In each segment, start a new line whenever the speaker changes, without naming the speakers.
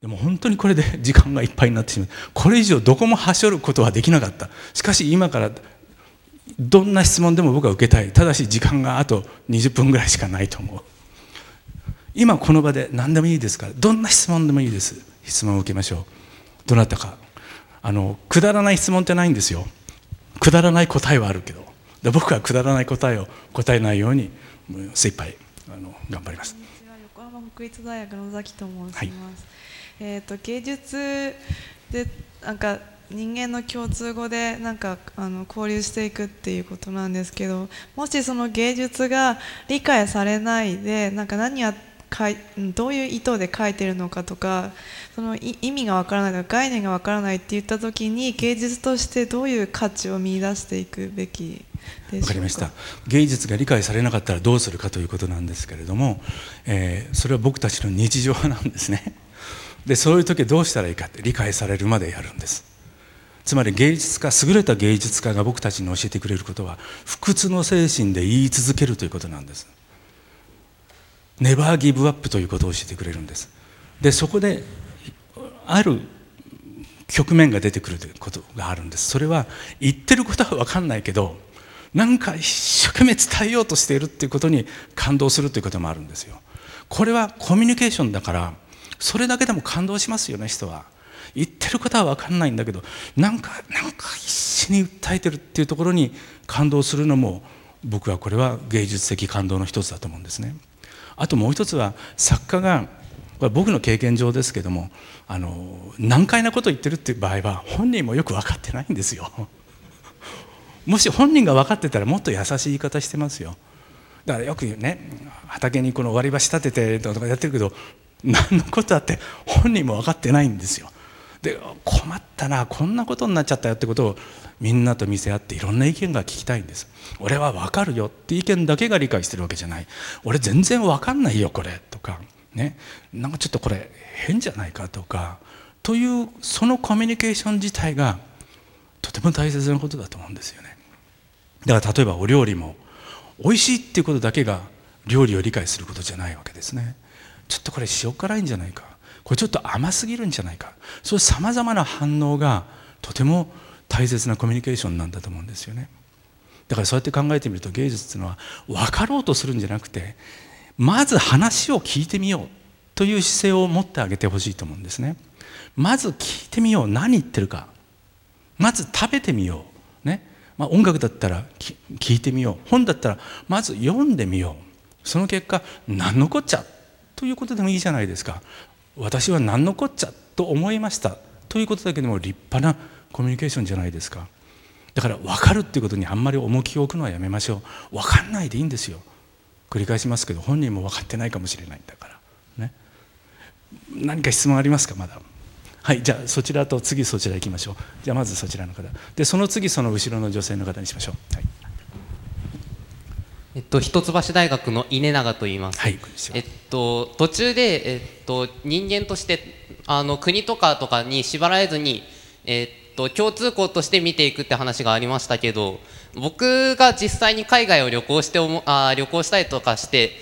でも本当にこれで 時間がいっぱいになってしまう。これ以上どこもはしょることはできなかった。しかし今からどんな質問でも僕は受けたい。ただし時間があと20分ぐらいしかないと思う。今この場で何でもいいですか？らどんな質問でもいいです。質問を受けましょう。どなたか。あのくだらない質問ってないんですよ。くだらない答えはあるけど。で僕はくだらない答えを答えないように精一杯あの頑張ります。
横浜国立大学の尾崎と申します、はい、えーと、と芸術でなんか人間の共通語でなんかあの交流していくっていうことなんですけどもしその芸術が理解されないでなんか何やかいどういう意図で書いてるのかとかその意味がわからないとか概念がわからないって言った時に芸術としてどういう価値を見出していくべき
わかりました。芸術が理解されなかったらどうするかということなんですけれども、えー、それは僕たちの日常なんですね。でそういう時どうしたらいいかって理解されるまでやるんです。つまり芸術家優れた芸術家が僕たちに教えてくれることは不屈の精神で言い続けるということなんです。ネバーギブアップということを教えてくれるんです。でそこである局面が出てくるということがあるんです。それは言ってることは分かんないけどなんか一生懸命伝えようとしているっていうことに感動するということもあるんですよ。これはコミュニケーションだからそれだけでも感動しますよね人は。言ってることは分かんないんだけどなんかなんか必死に訴えてるっていうところに感動するのも僕はこれは芸術的感動の一つだと思うんですね。あともう一つは作家がこれ僕の経験上ですけどもあの難解なこと言ってるっていう場合は本人もよく分かってないんですよ。もし本人が分かってたらもっと優しい言い方してますよ。だからよくね畑にこの割り箸立ててとかやってるけど何のことだって本人も分かってないんですよ。で困ったなこんなことになっちゃったよってことをみんなと見せ合っていろんな意見が聞きたいんです。俺は分かるよって意見だけが理解してるわけじゃない。俺全然分かんないよこれとかね。なんかちょっとこれ変じゃないかとかというそのコミュニケーション自体がとても大切なことだと思うんですよね。だから例えばお料理も美味しいっていうことだけが料理を理解することじゃないわけですね。ちょっとこれ塩辛いんじゃないか。これちょっと甘すぎるんじゃないか。そういうさまざまな反応がとても大切なコミュニケーションなんだと思うんですよね。だからそうやって考えてみると芸術っていうのは分かろうとするんじゃなくてまず話を聞いてみようという姿勢を持ってあげてほしいと思うんですね。まず聞いてみよう。何言ってるか。まず食べてみよう。ね。まあ、音楽だったら聞いてみよう。本だったらまず読んでみよう。その結果何のこっちゃということでもいいじゃないですか。私は何のこっちゃと思いました。ということだけでも立派なコミュニケーションじゃないですか。だから分かるっていうことにあんまり重きを置くのはやめましょう。分かんないでいいんですよ。繰り返しますけど本人も分かってないかもしれないんだから。ね。何か質問ありますか？まだ。はいじゃあそちらと次そちら行きましょう。じゃあまずそちらの方。でその次その後ろの女性の方にしましょう、はい。
えっと、一橋大学の稲永と言います。
はい、
えっと、途中で、えっと、人間として、あの、国とかとかに縛られずに、えっと、共通項として見ていくって話がありましたけど、僕が実際に海外を旅行してあ旅行したりとかして、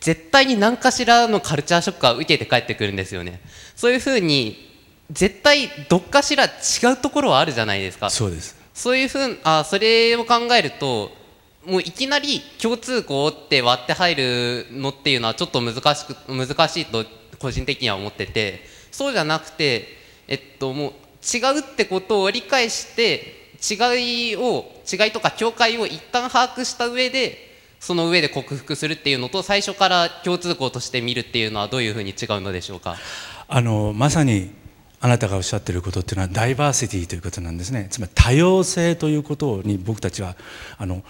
絶対に何かしらのカルチャーショックは受けて帰ってくるんですよね。そういうふうに、絶対どっかしら違うところはあるじゃないですか。
そうです。
そういうふうあそれを考えると、もういきなり共通項って割って入るのっていうのはちょっと難しく難しいと個人的には思っててそうじゃなくて、えっと、もう違うってことを理解して違いを違いとか境界を一旦把握した上でその上で克服するっていうのと最初から共通項として見るっていうのはどういうふうに違うのでしょうか？
あのまさにあなたがおっしゃっていることっていうのはダイバーシティということなんですね。つまり多様性ということに僕たちはあの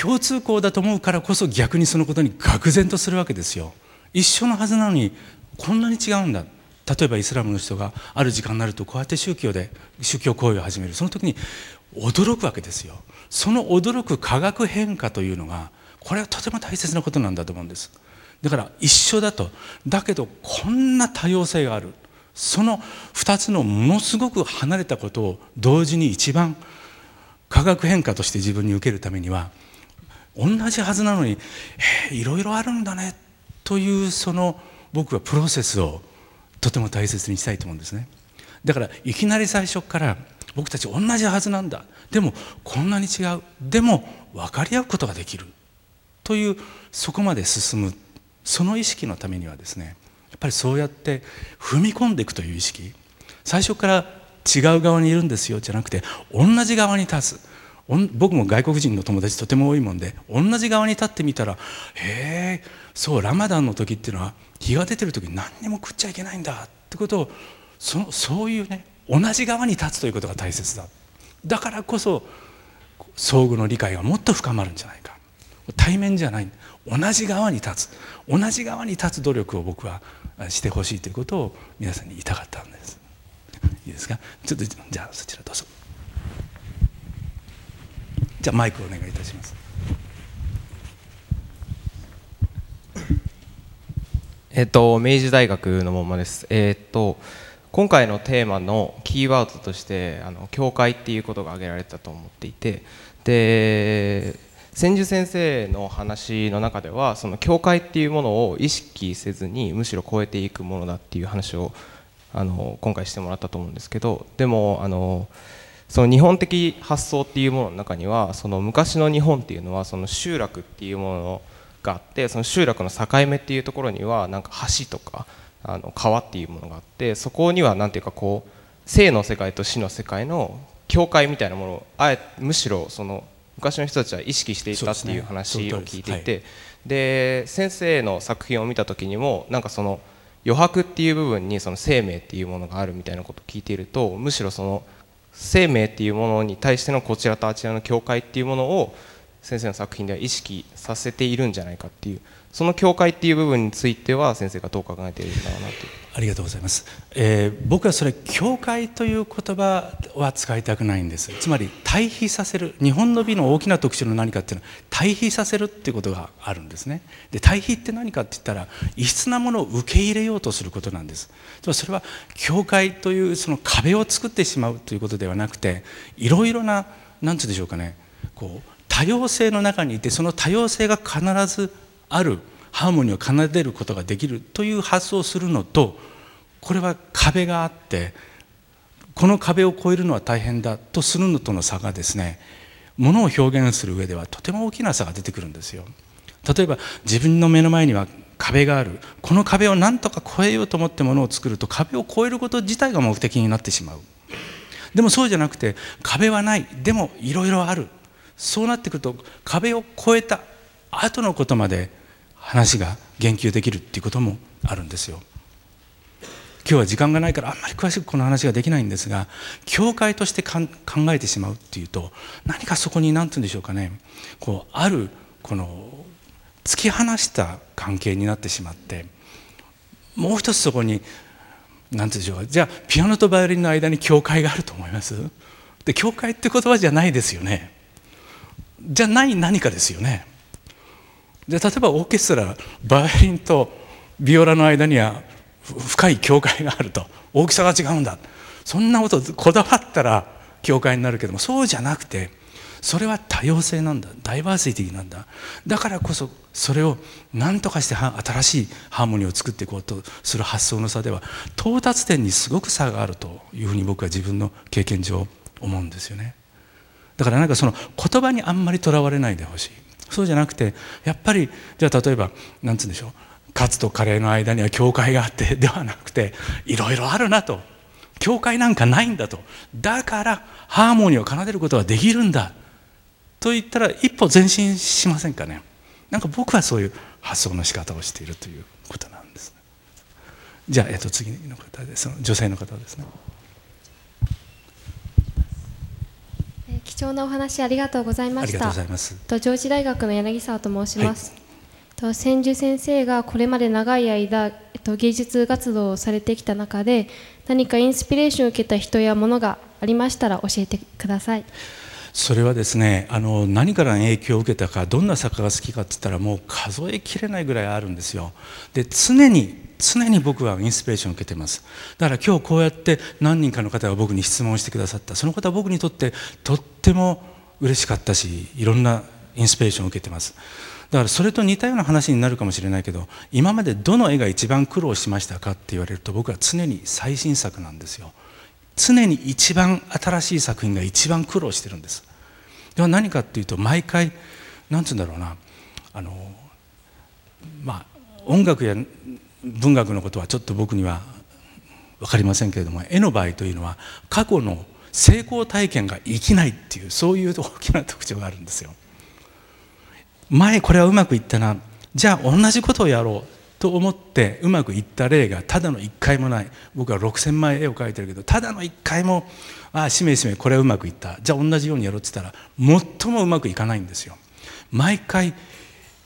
共通項だと思うからこそ逆にそのことに愕然とするわけですよ。一緒のはずなのにこんなに違うんだ。例えばイスラムの人がある時間になるとこうやって宗教で宗教行為を始める。その時に驚くわけですよ。その驚く化学変化というのがこれはとても大切なことなんだと思うんです。だから一緒だと。だけどこんな多様性がある。その2つのものすごく離れたことを同時に一番化学変化として自分に受けるためには同じはずなのにいろいろあるんだねというその僕はプロセスをとても大切にしたいと思うんですね。だからいきなり最初から僕たち同じはずなんだ。でもこんなに違う。でも分かり合うことができる。というそこまで進むその意識のためにはですねっぱりそうやって踏み込んでいくという意識。最初から違う側にいるんですよじゃなくて同じ側に立つ。僕も外国人の友達とても多いもんで同じ側に立ってみたらへえそうラマダンの時っていうのは日が出てる時何にも食っちゃいけないんだってことをそのそういうね同じ側に立つということが大切だ。だからこそ相互の理解がもっと深まるんじゃないか。対面じゃない。同じ側に立つ。同じ側に立つ努力を僕はしてほしいということを皆さんに言いたかったんです。いいですか？ちょっとじゃあそちらどうぞ。じゃあマイクお願いいたします。
えっと明治大学のままです。えっと今回のテーマのキーワードとしてあの教会っていうことが挙げられたと思っていて。で千住先生の話の中ではその教会っていうものを意識せずにむしろ超えていくものだっていう話をあの今回してもらったと思うんですけどでもあのその日本的発想っていうものの中にはその昔の日本っていうのはその集落っていうものがあってその集落の境目っていうところにはなんか橋とかあの川っていうものがあってそこには何ていうかこう生の世界と死の世界の境界みたいなものをあえむしろその昔の人たちは意識していたっていう話を聞いていてで、はい、先生の作品を見た時にもなんかその余白っていう部分にその生命っていうものがあるみたいなことを聞いているとむしろその生命っていうものに対してのこちらとあちらの境界っていうものを先生の作品では意識させているんじゃないかっていうその境界っていう部分については先生がどう考えているんだろうなと
ありがとうございます、えー、僕はそれ境界という言葉は使いたくないんです。つまり対比させる日本の美の大きな特徴の何かっていうのは対比させるっていうことがあるんですね。で対比って何かって言ったら異質なものを受け入れようとすることなんです。つまりそれは境界というその壁を作ってしまうということではなくていろいろな何て言うんでしょうかね。こう多様性の中にいてその多様性が必ずあるハーモニーを奏でることができるという発想をするのとこれは壁があってこの壁を越えるのは大変だとするのとの差がですねものを表現する上ではとても大きな差が出てくるんですよ。例えば自分の目の前には壁がある。この壁を何とか越えようと思ってものを作ると壁を越えること自体が目的になってしまう。でもそうじゃなくて壁はない。でもいろいろある。そうなってくると壁を越えた後のことまで話が言及できるっていうこともあるんですよ。今日は時間がないからあんまり詳しくこの話ができないんですが教会として考えてしまうっていうと何かそこに何て言うんでしょうかね。こうあるこの突き放した関係になってしまってもう一つそこに何て言うんでしょうか。じゃあピアノとバイオリンの間に教会があると思います？で教会って言葉じゃないですよね。じゃない何かですよね。で例えばオーケストラバイオリンとビオラの間には深い境界があると。大きさが違うんだ。そんなことこだわったら境界になるけどもそうじゃなくてそれは多様性なんだ。ダイバーシティなんだ。だからこそそれを何とかして新しいハーモニーを作っていこうとする発想の差では到達点にすごく差があるというふうに僕は自分の経験上思うんですよね。だからなんかその言葉にあんまりとらわれないでほしい。そうじゃなくてやっぱりじゃあ例えば何つうんでしょうカツとカレーの間には教会があって ではなくていろいろあるなと。教会なんかないんだと。だからハーモニーを奏でることができるんだ。と言ったら一歩前進しませんかね。なんか僕はそういう発想の仕方をしているということなんですじゃあ、えっと、次の方です女性の方ですね。
貴重なお話ありがとうございました。
ありがとうございます。
と上智大学の柳沢と申します。はい、と千住先生がこれまで長い間、えっと、芸術活動をされてきた中で何かインスピレーションを受けた人やものがありましたら教えてください。
それはですねあの何から影響を受けたかどんな作家が好きかって言ったらもう数えきれないぐらいあるんですよ。で常に常に僕はインスピレーションを受けてます。だから今日こうやって何人かの方が僕に質問してくださった。その方は僕にとってとっても嬉しかったしいろんなインスピレーションを受けてます。だからそれと似たような話になるかもしれないけど今までどの絵が一番苦労しましたかって言われると僕は常に最新作なんですよ。常に一番新しい作品が一番苦労してるんです。では何かっていうと毎回何つうんだろうな。あのまあ音楽や文学のことはちょっと僕には分かりませんけれども絵の場合というのは過去の成功体験が生きないっていうそういう大きな特徴があるんですよ。前これはうまくいったな。じゃあ同じことをやろう。と思ってうまくいった例がただの一回もない。僕は6,000枚絵を描いてるけどただの一回もああしめしめこれはうまくいった。じゃあ同じようにやろうって言ったら最もうまくいかないんですよ。毎回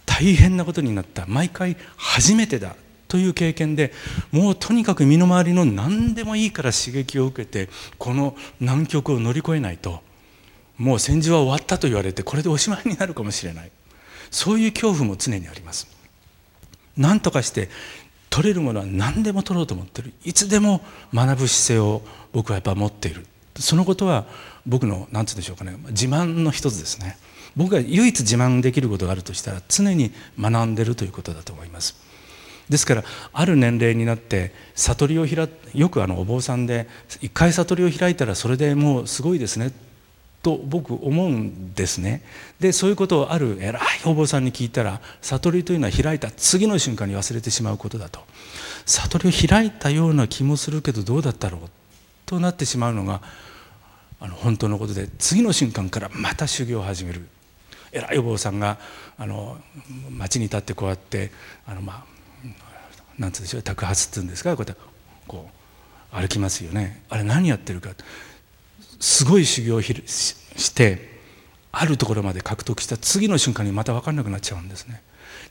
大変なことになった。毎回初めてだ。という経験でもうとにかく身の回りの何でもいいから刺激を受けてこの難局を乗り越えないともう戦時は終わったと言われてこれでおしまいになるかもしれない。そういう恐怖も常にあります。何とかして取れるものは何でも取ろうと思ってる。いつでも学ぶ姿勢を僕はやっぱ持っている。そのことは僕の何て言うんでしょうかね。自慢の一つですね。僕が唯一自慢できることがあるとしたら常に学んでるということだと思います。ですからある年齢になって悟りを開よくあのお坊さんで一回悟りを開いたらそれでもうすごいですね。と僕思うんですね。でそういうことをある偉いお坊さんに聞いたら悟りというのは開いた次の瞬間に忘れてしまうことだと。悟りを開いたような気もするけどどうだったろう？となってしまうのがあの本当のことで次の瞬間からまた修行を始める。偉いお坊さんがあの町に立ってこうやってあのまあなんつうんでしょう托発っていうんですかこうやってこう歩きますよね。あれ何やってるか。すごい修行をしてあるところまで獲得した次の瞬間にまた分かんなくなっちゃうんですね。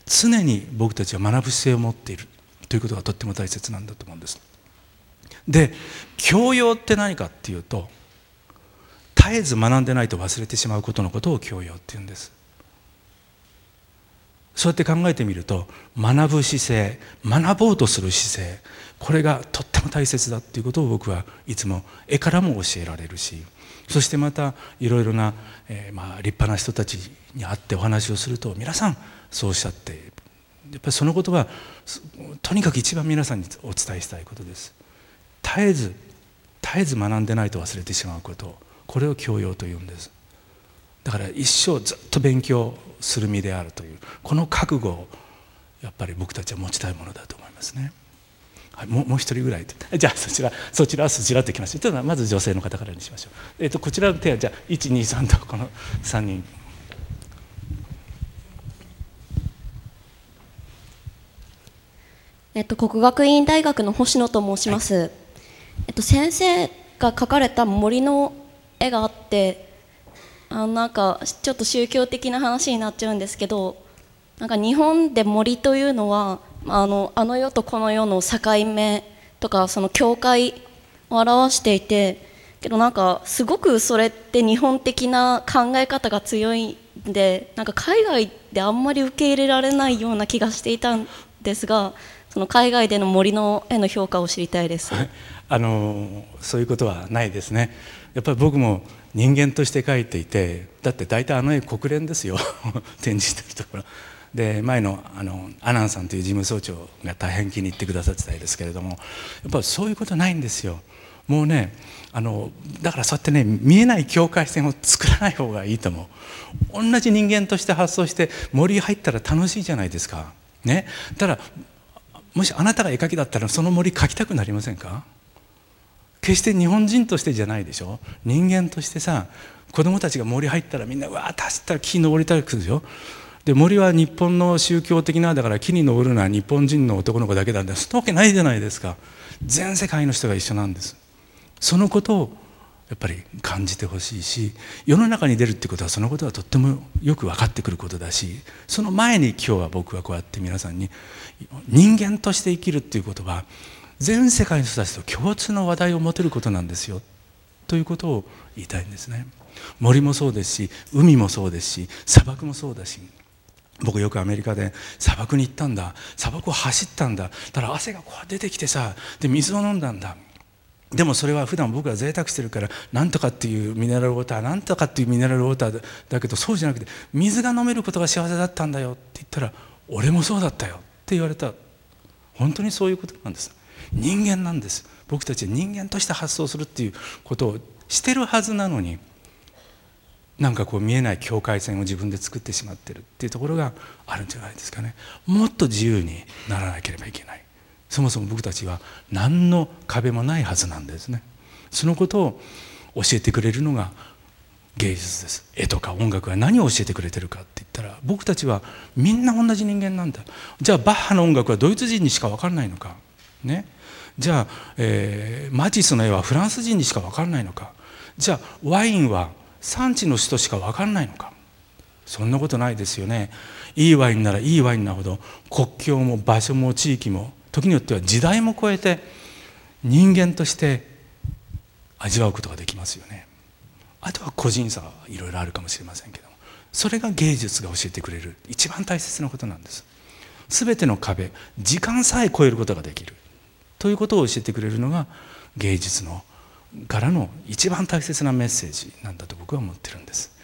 常に僕たちは学ぶ姿勢を持っている。ということがとっても大切なんだと思うんです。で教養って何かっていうと絶えず学んでないと忘れてしまうことのことを教養っていうんです。そうやって考えてみると学ぶ姿勢学ぼうとする姿勢これがとっても大切だっていうことを僕はいつも絵からも教えられるしそしてまたいろいろな、えー、まあ立派な人たちに会ってお話をすると皆さんそうおっしゃってやっぱりそのことはとにかく一番皆さんにお伝えしたいことです。絶えず絶えず学んでないと忘れてしまうことこれを教養というんです。だから一生ずっと勉強する身であるというこの覚悟をやっぱり僕たちは持ちたいものだと思いますね。はい、もうもう一人ぐらい じゃあそちらそちらそちらってきましょうとまず女性の方からにしましょう、えーと、こちらの手はじゃあ123とこの3人。
えっと、国学院大学の星野と申します、はい、えっと、先生が描かれた森の絵があってあなんかちょっと宗教的な話になっちゃうんですけどなんか日本で森というのはあのあの世とこの世の境目とかその境界を表していてけどなんかすごくそれって日本的な考え方が強いんでなんか海外であんまり受け入れられないような気がしていたんですがその海外での森の絵の評価を知りたいです。
あのそういうことはないですね。やっぱり僕も人間として描いていてだって大体あの絵国連ですよ。展示してるところ。で前のあのアナンさんという事務総長が大変気に入ってくださってたんですけれどもやっぱそういうことないんですよ。もうねあのだからそうやってね見えない境界線を作らない方がいいと思う。同じ人間として発想して森入ったら楽しいじゃないですか。ね。ただもしあなたが絵描きだったらその森描きたくなりませんか？決して日本人としてじゃないでしょ。人間としてさ子供たちが森入ったらみんなわーって走ったら木登りたくするでしょで森は日本の宗教的なだから木に登るのは日本人の男の子だけなんだ。そんなわけないじゃないですか。全世界の人が一緒なんです。そのことをやっぱり感じてほしいし世の中に出るってことはそのことはとってもよく分かってくることだしその前に今日は僕はこうやって皆さんに人間として生きるっていうことは全世界の人たちと共通の話題を持てることなんですよ。ということを言いたいんですね。森もそうですし海もそうですし砂漠もそうだし。僕よくアメリカで砂漠に行ったんだ。砂漠を走ったんだ。だから汗がこう出てきてさで水を飲んだんだ。でもそれは普段僕は贅沢してるからなんとかっていうミネラルウォーターなんとかっていうミネラルウォーターだけどそうじゃなくて水が飲めることが幸せだったんだよって言ったら俺もそうだったよって言われた。本当にそういうことなんです。人間なんです。僕たちは人間として発想するっていうことをしてるはずなのになんかこう見えない境界線を自分で作ってしまってるっていうところがあるんじゃないですかね。もっと自由にならなければいけない。そもそも僕たちは何の壁もないはずなんですね。そのことを教えてくれるのが芸術です。絵とか音楽は何を教えてくれてるかって言ったら僕たちはみんな同じ人間なんだ。じゃあバッハの音楽はドイツ人にしか分からないのか。ね。じゃあ、えー、マティスの絵はフランス人にしか分からないのか。じゃあワインは産地の人しか分からないのか。そんなことないですよね。いいワインならいいワインなほど国境も場所も地域も時によっては時代も超えて人間として味わうことができますよね。あとは個人差はいろいろあるかもしれませんけども。それが芸術が教えてくれる一番大切なことなんです。全ての壁時間さえ超えることができる。ということを教えてくれるのが芸術のからの一番大切なメッセージなんだと僕は思ってるんです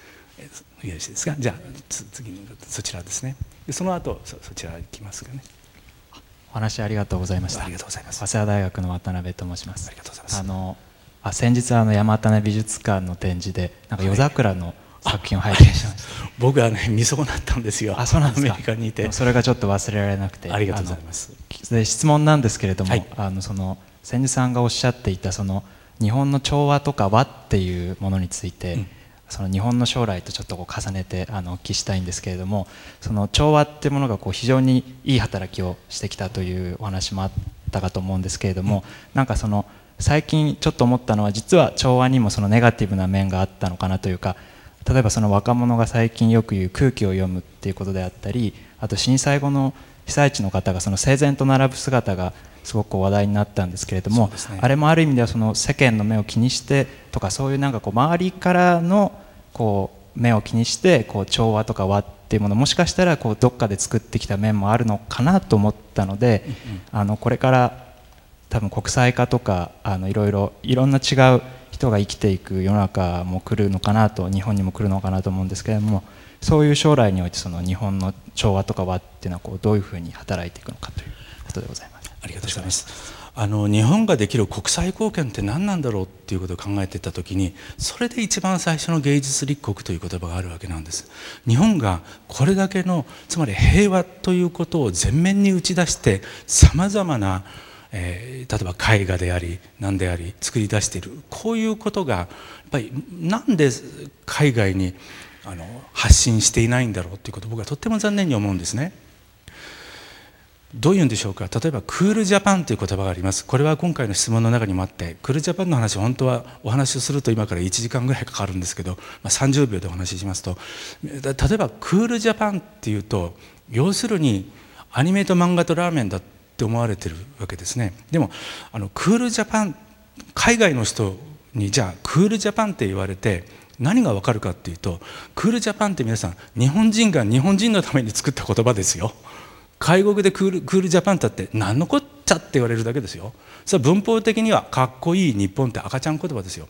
よろしいですか？じゃあ次にそちらですねその後そちら行きますかね
お話ありがとうございました。
ありがとうございます。
早稲田大学の渡辺と申します。
ありがとうございます。
あのあ先日あの山種美術館の展示でなんか夜桜の作品を拝見しました。
僕はね見損なったんですよ。
あそうなんですか。
アメリカにいて。
それがちょっと忘れられなくて。
ありがとうございます。
で質問なんですけれども、はい、あのその千住さんがおっしゃっていたその日本の調和とか和っていうものについて。うんその日本の将来とちょっとこう重ねてあのお聞きしたいんですけれどもその調和っていうものがこう非常にいい働きをしてきたというお話もあったかと思うんですけれども、なんかその最近ちょっと思ったのは実は調和にもそのネガティブな面があったのかなというか例えばその若者が最近よく言う空気を読むっていうことであったりあと震災後の被災地の方がその整然と並ぶ姿がすごく話題になったんですけれども、ね、あれもある意味ではその世間の目を気にしてとかそういうなんかこう周りからのこう目を気にしてこう調和とか和っていうものもしかしたらこうどっかで作ってきた面もあるのかなと思ったので、あのこれから多分国際化とかあのいろいろいろんな違う人が生きていく世の中も来るのかなと日本にも来るのかなと思うんですけれどもそういう将来においてその日本の調和とか和っていうのはこうどういうふうに働いていくのかということでございます。
ありがとうございます。あの日本ができる国際貢献って何なんだろうっていうことを考えていた時にそれで一番最初の芸術立国という言葉があるわけなんです日本がこれだけのつまり平和ということを前面に打ち出してさまざまな、えー、例えば絵画であり何であり作り出している。こういうことがやっぱりなんで海外にあの発信していないんだろう。ということを僕はとっても残念に思うんですね。どういうんでしょうか。例えばクールジャパンという言葉があります。これは今回の質問の中にもあってクールジャパンの話本当はお話をすると今から1時間ぐらいかかるんですけど、まあ、30秒でお話ししますと。例えばクールジャパンっていうと要するにアニメと漫画とラーメンだって思われてるわけですね。でもあのクールジャパン海外の人にじゃあクールジャパンって言われて何がわかるかっていうとクールジャパンって皆さん日本人が日本人のために作った言葉ですよ。介護でクールクールジャパンだって何のこっちゃって言われるだけですよ。それは文法的にはかっこいい日本って赤ちゃん言葉ですよ。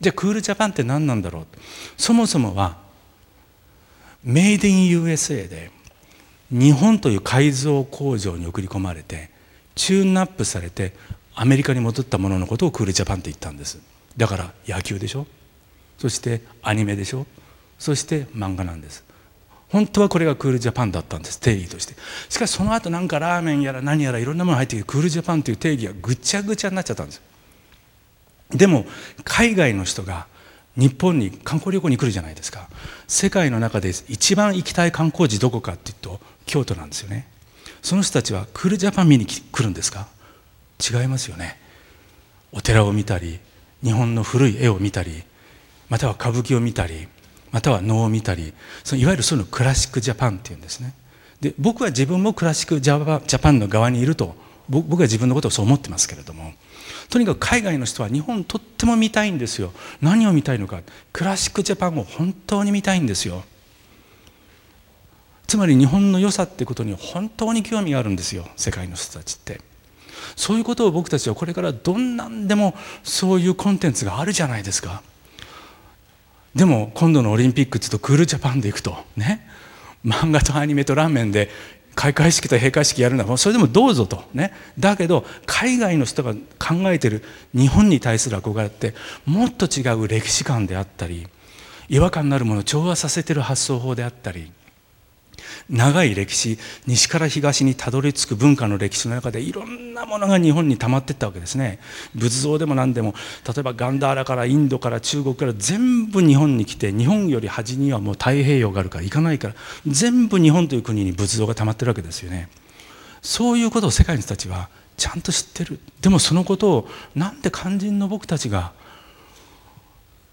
じゃあクールジャパンって何なんだろう。そもそもはメイデイン USA で日本という改造工場に送り込まれてチューンナップされてアメリカに戻ったもののことをクールジャパンって言ったんです。だから野球でしょ？そしてアニメでしょ？そして漫画なんです。本当はこれがクールジャパンだったんです定義として。しかしその後なんかラーメンやら何やらいろんなもの入ってきてクールジャパンという定義がぐちゃぐちゃになっちゃったんです。でも海外の人が日本に観光旅行に来るじゃないですか。世界の中で一番行きたい観光地どこかっていうと京都なんですよね。その人たちはクールジャパン見に来るんですか？違いますよね。お寺を見たり日本の古い絵を見たりまたは歌舞伎を見たりまたは能を見たりそのいわゆるそのクラシックジャパンっていうんですね。で僕は自分もクラシックジャパンの側にいると僕は自分のことをそう思ってますけれどもとにかく海外の人は日本とっても見たいんですよ。何を見たいのか。クラシックジャパンを本当に見たいんですよ。つまり日本の良さってことに本当に興味があるんですよ世界の人たちって。そういうことを僕たちはこれからどんなんでもそういうコンテンツがあるじゃないですか。でも今度のオリンピックってうとクールジャパンで行くとね。漫画とアニメとラーメンで開会式と閉会式やるのはそれでもどうぞとね。だけど海外の人が考えてる日本に対する憧れってもっと違う歴史観であったり違和感のあるものを調和させてる発想法であったり長い歴史西から東にたどり着く文化の歴史の中でいろんなものが日本に溜まっていったわけですね。仏像でも何でも例えばガンダーラからインドから中国から全部日本に来て日本より端にはもう太平洋があるから行かないから全部日本という国に仏像が溜まってるわけですよね。そういうことを世界の人たちはちゃんと知ってる。でもそのことをなんで肝心の僕たちが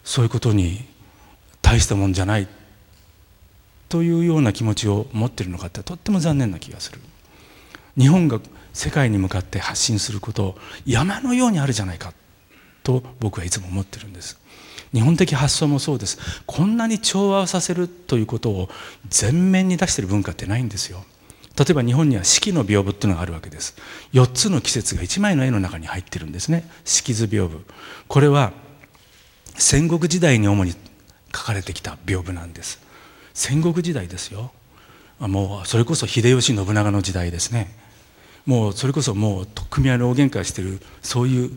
そういうことに大したもんじゃないというような気持ちを持ってるのかってとっても残念な気がする。日本が世界に向かって発信すること山のようにあるじゃないかと僕はいつも思ってるんです。日本的発想もそうです。こんなに調和をさせるということを前面に出している文化ってないんですよ。例えば日本には四季の屏風っていうのがあるわけです。4つの季節が1枚の絵の中に入ってるんですね。四季図屏風。これは戦国時代に主に書かれてきた屏風なんです。戦国時代ですよ。もうそれこそ秀吉信長の時代ですね。もうそれこそもう取っ組み合いの大喧嘩してるそういう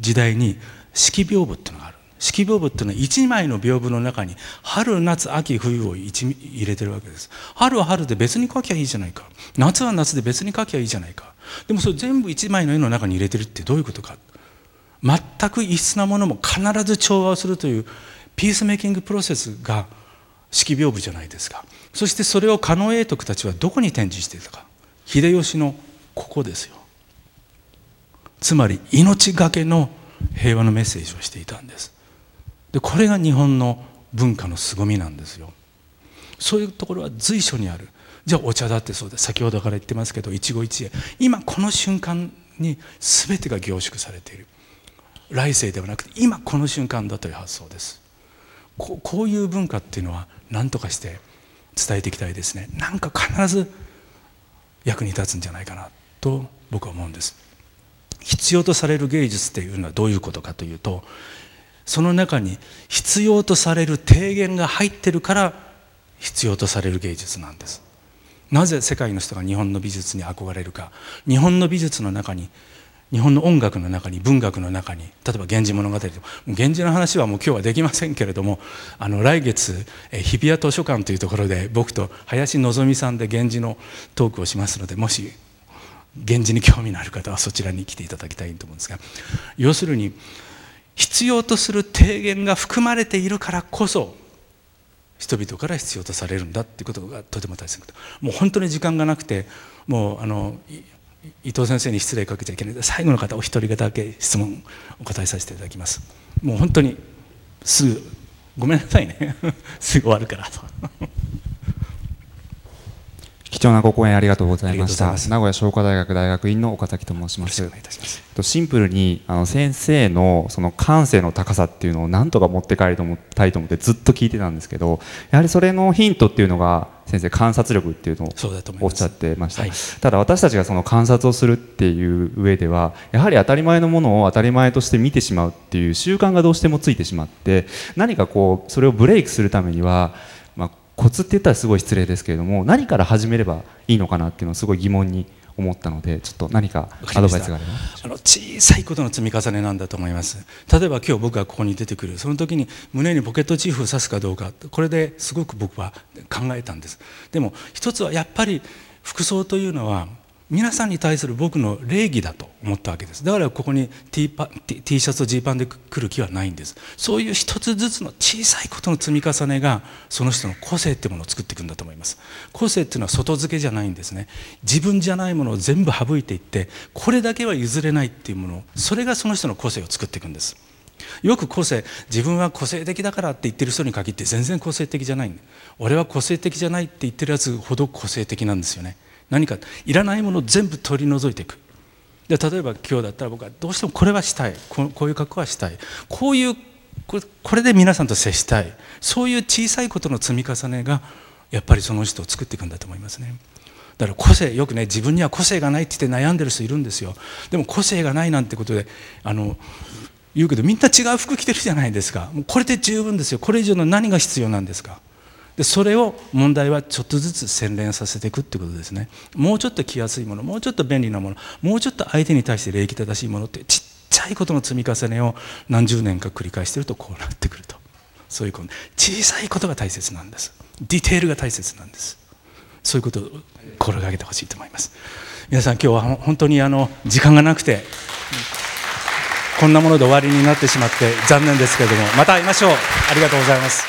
時代に四季屏風っていうのがある。四季屏風っていうのは一枚の屏風の中に春夏秋冬を入れてるわけです。春は春で別に書きゃいいじゃないか。夏は夏で別に書きゃいいじゃないか。でもそれ全部一枚の絵の中に入れてるってどういうことか。全く異質なものも必ず調和をするというピースメイキングプロセスが式屏風じゃないですか。そしてそれを狩野英徳たちはどこに展示していたか。秀吉のここですよ。つまり命がけの平和のメッセージをしていたんです。でこれが日本の文化の凄みなんですよ。そういうところは随所にある。じゃあお茶だってそうで先ほどから言ってますけど一期一会。今この瞬間に全てが凝縮されている。来世ではなくて今この瞬間だという発想です。こういう文化っていうのは何とかして伝えていきたいですね。なんか必ず役に立つんじゃないかなと僕は思うんです。必要とされる芸術っていうのはどういうことかというとその中に必要とされる提言が入ってるから必要とされる芸術なんです。なぜ世界の人が日本の美術に憧れるか。日本の美術の中に日本の音楽の中に文学の中に例えば「源氏物語」でも源氏の話はもう今日はできませんけれどもあの来月日比谷図書館というところで僕と林希さんで源氏のトークをしますのでもし源氏に興味のある方はそちらに来ていただきたいと思うんですが要するに必要とする提言が含まれているからこそ人々から必要とされるんだっていうことがとても大切なこと。もう本当に時間がなくてもうあの伊藤先生に失礼かけちゃいけない。ので最後の方お一人だけ質問お答えさせていただきます。もう本当にすぐごめんなさいね。すぐ終わるから。
貴重なご講演ありがとうございました。名古屋商科大学大学院の岡崎と申します。シンプルにあの先生のその感性の高さっていうのを何とか持って帰りたいと思ってずっと聞いてたんですけどやはりそれのヒントっていうのが先生観察力っていうのをおっしゃってました、はい、ただ私たちがその観察をするっていう上ではやはり当たり前のものを当たり前として見てしまうっていう習慣がどうしてもついてしまって何かこうそれをブレイクするためにはコツって言ったらすごい失礼ですけれども何から始めればいいのかなっていうのをすごい疑問に思ったのでちょっと何かアドバイスがあれば。
あの小さいことの積み重ねなんだと思います。例えば今日僕がここに出てくるその時に胸にポケットチーフを刺すかどうかこれですごく僕は考えたんです。でも一つはやっぱり服装というのは皆さんに対する僕の礼儀だと思ったわけです。だからここに T, パ T, T シャツとジーパンで来る気はないんです。そういう一つずつの小さいことの積み重ねがその人の個性ってものを作っていくんだと思います。個性っていうのは外付けじゃないんですね。自分じゃないものを全部省いていってこれだけは譲れないっていうものそれがその人の個性を作っていくんです。よく個性自分は個性的だからって言ってる人に限って全然個性的じゃない。俺は個性的じゃないって言ってるやつほど個性的なんですよね。何かいらないものを全部取り除いていく。で例えば今日だったら僕はどうしてもこれはしたい。こういう格好はしたい。こういうこれで皆さんと接したい。そういう小さいことの積み重ねがやっぱりその人を作っていくんだと思いますね。だから個性よくね自分には個性がないって言って悩んでる人いるんですよ。でも個性がないなんてことであの言うけどみんな違う服着てるじゃないですか。もうこれで十分ですよ。これ以上の何が必要なんですか。でそれを問題はちょっとずつ洗練させていくってことですね。もうちょっと着やすいものもうちょっと便利なものもうちょっと相手に対して礼儀正しいものってちっちゃいことの積み重ねを何十年か繰り返してるとこうなってくると。そういうこと。小さいことが大切なんです。ディテールが大切なんです。そういうことを心がけてほしいと思います。皆さん今日は本当にあの時間がなくてこんなもので終わりになってしまって残念ですけれどもまた会いましょう。ありがとうございます。